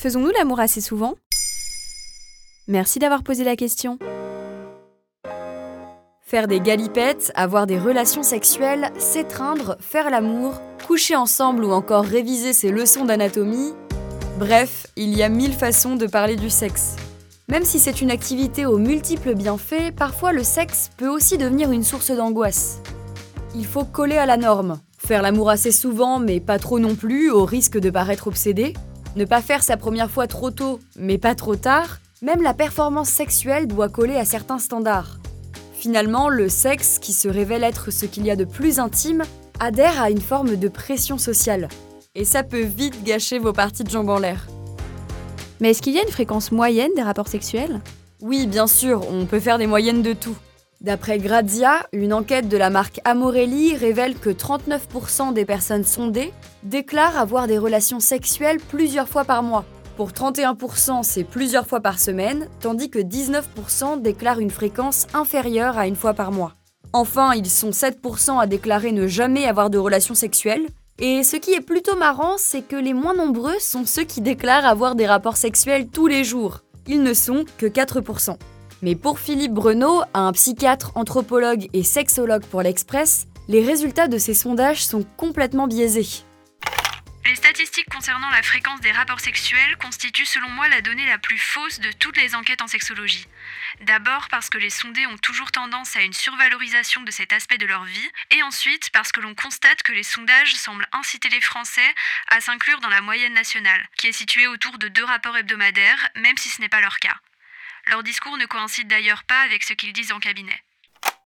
Faisons-nous l'amour assez souvent? Merci d'avoir posé la question. Faire des galipettes, avoir des relations sexuelles, s'étreindre, faire l'amour, coucher ensemble ou encore réviser ses leçons d'anatomie. Bref, il y a mille façons de parler du sexe. Même si c'est une activité aux multiples bienfaits, parfois le sexe peut aussi devenir une source d'angoisse. Il faut coller à la norme, faire l'amour assez souvent mais pas trop non plus, au risque de paraître obsédé, ne pas faire sa première fois trop tôt mais pas trop tard, même la performance sexuelle doit coller à certains standards. Finalement, le sexe, qui se révèle être ce qu'il y a de plus intime, adhère à une forme de pression sociale. Et ça peut vite gâcher vos parties de jambes en l'air. Mais est-ce qu'il y a une fréquence moyenne des rapports sexuels? Oui, bien sûr, on peut faire des moyennes de tout. D'après Grazia, une enquête de la marque Amorelli révèle que 39% des personnes sondées déclarent avoir des relations sexuelles plusieurs fois par mois. Pour 31%, c'est plusieurs fois par semaine, tandis que 19% déclarent une fréquence inférieure à une fois par mois. Enfin, ils sont 7% à déclarer ne jamais avoir de relations sexuelles, et ce qui est plutôt marrant, c'est que les moins nombreux sont ceux qui déclarent avoir des rapports sexuels tous les jours. Ils ne sont que 4%. Mais pour Philippe Breneau, un psychiatre, anthropologue et sexologue pour l'Express, les résultats de ces sondages sont complètement biaisés. Les statistiques concernant la fréquence des rapports sexuels constituent selon moi la donnée la plus fausse de toutes les enquêtes en sexologie. D'abord parce que les sondés ont toujours tendance à une survalorisation de cet aspect de leur vie, et ensuite parce que l'on constate que les sondages semblent inciter les Français à s'inclure dans la moyenne nationale, qui est située autour de deux rapports hebdomadaires, même si ce n'est pas leur cas. Leur discours ne coïncide d'ailleurs pas avec ce qu'ils disent en cabinet.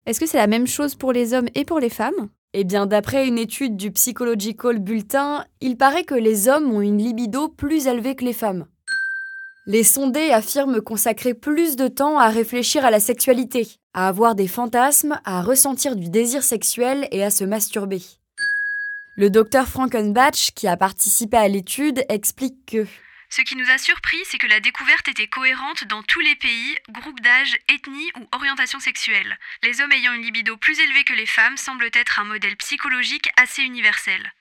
Est-ce que c'est la même chose pour les hommes et pour les femmes? Eh bien, d'après une étude du Psychological Bulletin, il paraît que les hommes ont une libido plus élevée que les femmes. Les sondés affirment consacrer plus de temps à réfléchir à la sexualité, à avoir des fantasmes, à ressentir du désir sexuel et à se masturber. Le docteur Frankenbach, qui a participé à l'étude, explique que ce qui nous a surpris, c'est que la découverte était cohérente dans tous les pays, groupes d'âge, ethnie ou orientation sexuelle. Les hommes ayant une libido plus élevée que les femmes semblent être un modèle psychologique assez universel.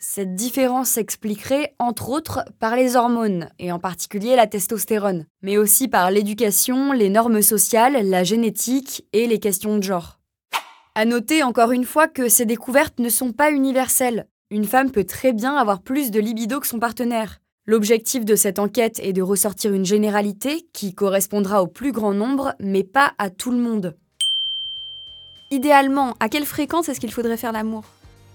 Cette différence s'expliquerait entre autres par les hormones, et en particulier la testostérone, mais aussi par l'éducation, les normes sociales, la génétique et les questions de genre. À noter encore une fois que ces découvertes ne sont pas universelles. Une femme peut très bien avoir plus de libido que son partenaire. L'objectif de cette enquête est de ressortir une généralité qui correspondra au plus grand nombre, mais pas à tout le monde. Idéalement, à quelle fréquence est-ce qu'il faudrait faire l'amour?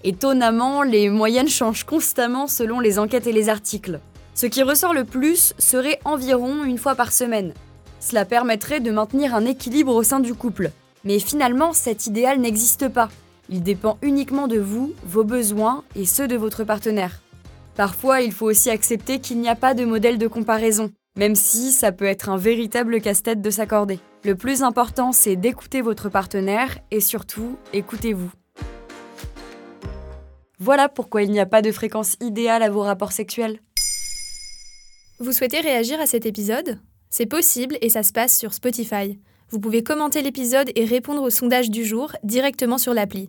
Étonnamment, les moyennes changent constamment selon les enquêtes et les articles. Ce qui ressort le plus serait environ une fois par semaine. Cela permettrait de maintenir un équilibre au sein du couple. Mais finalement, cet idéal n'existe pas. Il dépend uniquement de vous, vos besoins et ceux de votre partenaire. Parfois, il faut aussi accepter qu'il n'y a pas de modèle de comparaison, même si ça peut être un véritable casse-tête de s'accorder. Le plus important, c'est d'écouter votre partenaire et surtout, écoutez-vous. Voilà pourquoi il n'y a pas de fréquence idéale à vos rapports sexuels. Vous souhaitez réagir à cet épisode? C'est possible et ça se passe sur Spotify. Vous pouvez commenter l'épisode et répondre au sondage du jour directement sur l'appli.